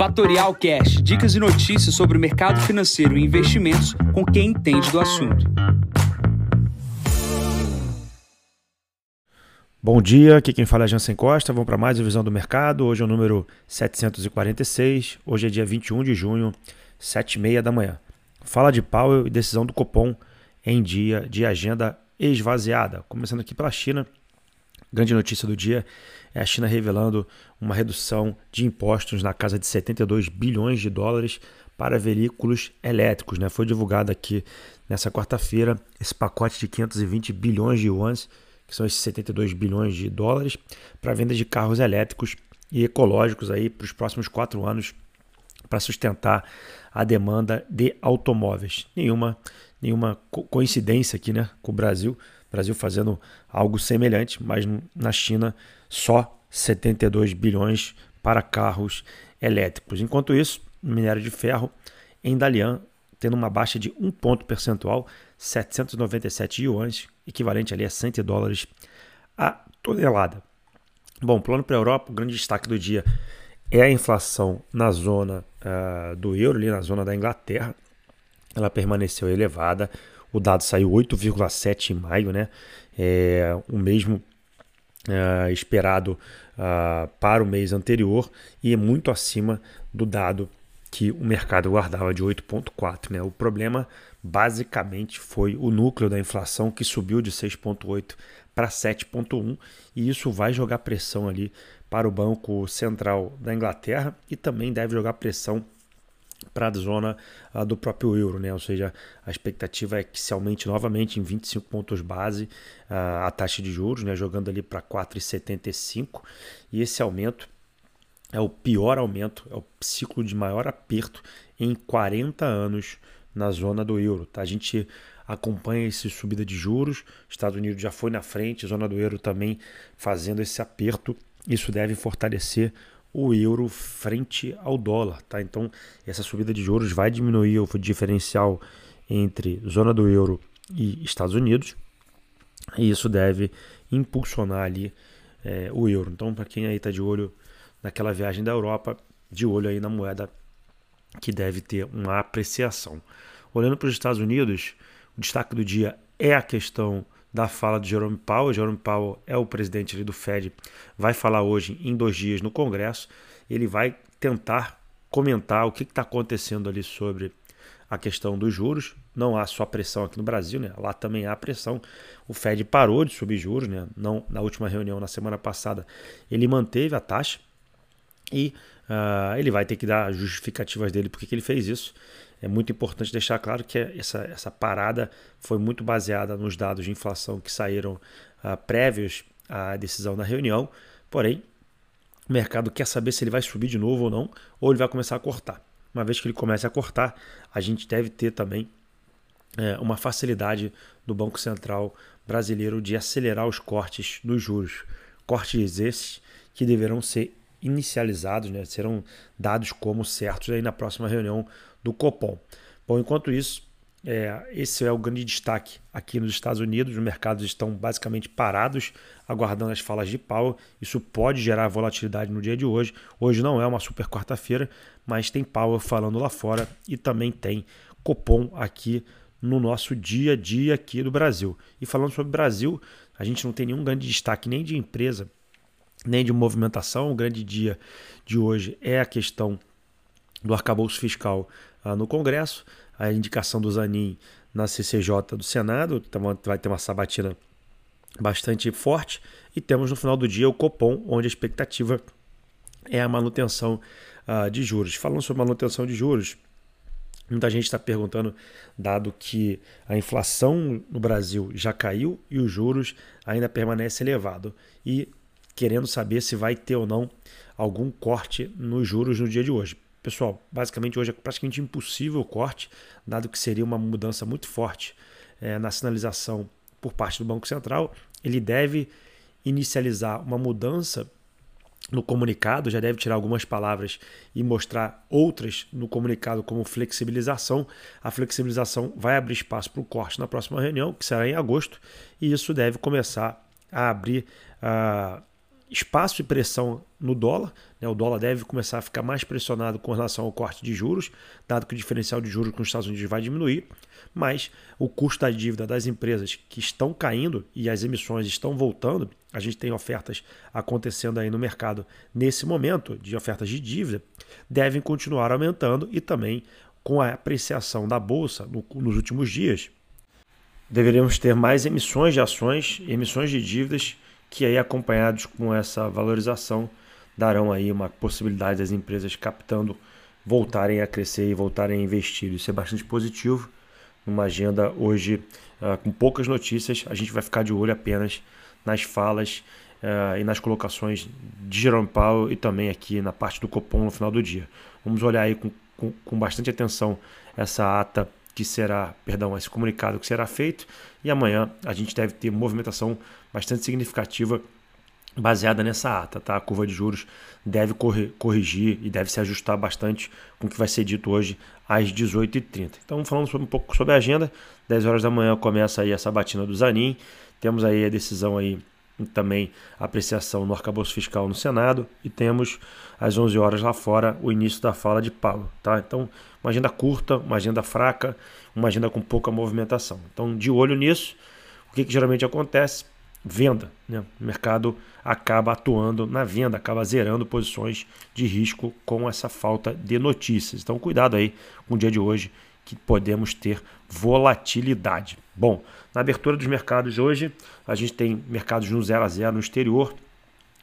Fatorial Cash, dicas e notícias sobre o mercado financeiro e investimentos com quem entende do assunto. Bom dia, aqui quem fala é Jansen Costa. Vamos para mais uma visão do mercado. Hoje é o número 746. Hoje é dia 21 de junho, 7h30 da manhã. Fala de Powell e decisão do Copom em dia de agenda esvaziada. Começando aqui pela China. Grande notícia do dia é a China revelando uma redução de impostos na casa de 72 bilhões de dólares para veículos elétricos. Né? Foi divulgado aqui nessa quarta-feira esse pacote de 520 bilhões de yuans, que são esses 72 bilhões de dólares, para venda de carros elétricos e ecológicos aí para os próximos quatro anos para sustentar a demanda de automóveis. Nenhuma, nenhuma coincidência aqui né, com o Brasil. Brasil fazendo algo semelhante, mas na China só 72 bilhões para carros elétricos. Enquanto isso, no minério de ferro, em Dalian, tendo uma baixa de um ponto percentual, 797 yuans, equivalente ali a 100 dólares a tonelada. Bom, plano para a Europa, o grande destaque do dia é a inflação na zona uh, do euro, ali na zona da Inglaterra. Ela permaneceu elevada. O dado saiu 8,7 em maio, né? É o mesmo uh, esperado uh, para o mês anterior e é muito acima do dado que o mercado guardava de 8,4. Né? O problema basicamente foi o núcleo da inflação que subiu de 6,8 para 7,1 e isso vai jogar pressão ali para o Banco Central da Inglaterra e também deve jogar pressão para a zona uh, do próprio euro, né? ou seja, a expectativa é que se aumente novamente em 25 pontos base uh, a taxa de juros, né? jogando ali para 4,75 e esse aumento é o pior aumento, é o ciclo de maior aperto em 40 anos na zona do euro. Tá? A gente acompanha essa subida de juros, Estados Unidos já foi na frente, zona do euro também fazendo esse aperto. Isso deve fortalecer o euro frente ao dólar, tá? Então, essa subida de juros vai diminuir o diferencial entre zona do euro e Estados Unidos, e isso deve impulsionar ali é, o euro. Então, para quem aí está de olho naquela viagem da Europa, de olho aí na moeda que deve ter uma apreciação. Olhando para os Estados Unidos, o destaque do dia é a questão da fala de Jerome Powell. Jerome Powell é o presidente do Fed, vai falar hoje em dois dias no Congresso. Ele vai tentar comentar o que está acontecendo ali sobre a questão dos juros. Não há só pressão aqui no Brasil, né? lá também há pressão. O Fed parou de subir juros, né? Não, na última reunião, na semana passada, ele manteve a taxa e uh, ele vai ter que dar justificativas dele porque que ele fez isso é muito importante deixar claro que essa, essa parada foi muito baseada nos dados de inflação que saíram uh, prévios à decisão da reunião. Porém, o mercado quer saber se ele vai subir de novo ou não, ou ele vai começar a cortar. Uma vez que ele comece a cortar, a gente deve ter também é, uma facilidade do Banco Central brasileiro de acelerar os cortes dos juros. Cortes esses que deverão ser inicializados, né, serão dados como certos aí na próxima reunião do Copom. Bom, enquanto isso, é, esse é o grande destaque aqui nos Estados Unidos. Os mercados estão basicamente parados, aguardando as falas de Powell. Isso pode gerar volatilidade no dia de hoje. Hoje não é uma super quarta-feira, mas tem Powell falando lá fora e também tem Copom aqui no nosso dia a dia aqui do Brasil. E falando sobre Brasil, a gente não tem nenhum grande destaque nem de empresa, nem de movimentação. O grande dia de hoje é a questão do arcabouço fiscal ah, no Congresso, a indicação do Zanin na CCJ do Senado, que vai ter uma sabatina bastante forte, e temos no final do dia o Copom, onde a expectativa é a manutenção uh, de juros. Falando sobre manutenção de juros, muita gente está perguntando, dado que a inflação no Brasil já caiu e os juros ainda permanece elevado, e querendo saber se vai ter ou não algum corte nos juros no dia de hoje. Pessoal, basicamente hoje é praticamente impossível o corte, dado que seria uma mudança muito forte é, na sinalização por parte do Banco Central. Ele deve inicializar uma mudança no comunicado, já deve tirar algumas palavras e mostrar outras no comunicado como flexibilização. A flexibilização vai abrir espaço para o corte na próxima reunião, que será em agosto, e isso deve começar a abrir uh, espaço e pressão no dólar. Né? O dólar deve começar a ficar mais pressionado com relação ao corte de juros, dado que o diferencial de juros com os Estados Unidos vai diminuir, mas o custo da dívida das empresas que estão caindo e as emissões estão voltando, a gente tem ofertas acontecendo aí no mercado nesse momento de ofertas de dívida, devem continuar aumentando e também com a apreciação da bolsa no, nos últimos dias, deveríamos ter mais emissões de ações, emissões de dívidas que aí acompanhados com essa valorização darão aí uma possibilidade das empresas captando voltarem a crescer e voltarem a investir. Isso é bastante positivo. Uma agenda hoje uh, com poucas notícias, a gente vai ficar de olho apenas nas falas uh, e nas colocações de Jerome Powell e também aqui na parte do Copom no final do dia. Vamos olhar aí com, com, com bastante atenção essa ata que será, perdão, esse comunicado que será feito e amanhã a gente deve ter movimentação bastante significativa baseada nessa ata, tá? A curva de juros deve corrigir e deve se ajustar bastante com o que vai ser dito hoje às 18h30. Então, falando um pouco sobre a agenda, 10 horas da manhã começa aí essa batina do Zanin, temos aí a decisão aí também apreciação no arcabouço fiscal no Senado e temos às 11 horas lá fora o início da fala de Paulo, tá? Então, uma agenda curta, uma agenda fraca, uma agenda com pouca movimentação. Então, de olho nisso, o que, que geralmente acontece? Venda, né? O mercado acaba atuando na venda, acaba zerando posições de risco com essa falta de notícias. Então, cuidado aí com o dia de hoje que podemos ter volatilidade. Bom, na abertura dos mercados hoje, a gente tem mercados no 0 a 0 no exterior,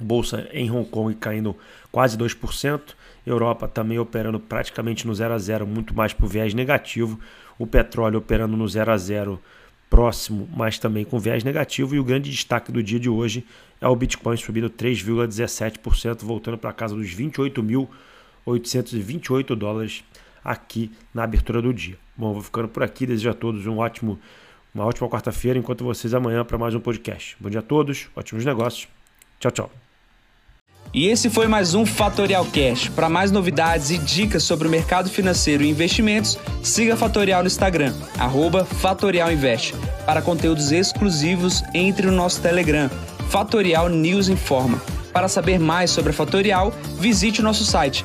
bolsa em Hong Kong caindo quase 2%, Europa também operando praticamente no 0 a 0, muito mais por viés negativo, o petróleo operando no 0 a 0 próximo, mas também com viés negativo, e o grande destaque do dia de hoje é o Bitcoin subindo 3,17%, voltando para casa dos 28.828 dólares aqui na abertura do dia. Bom, vou ficando por aqui. Desejo a todos um ótimo, uma ótima quarta-feira. Enquanto vocês amanhã para mais um podcast. Bom dia a todos, ótimos negócios. Tchau, tchau. E esse foi mais um Fatorial Cash. Para mais novidades e dicas sobre o mercado financeiro e investimentos, siga Fatorial no Instagram, @fatorialinvest. Para conteúdos exclusivos, entre no nosso Telegram, Fatorial News Informa. Para saber mais sobre a Fatorial, visite o nosso site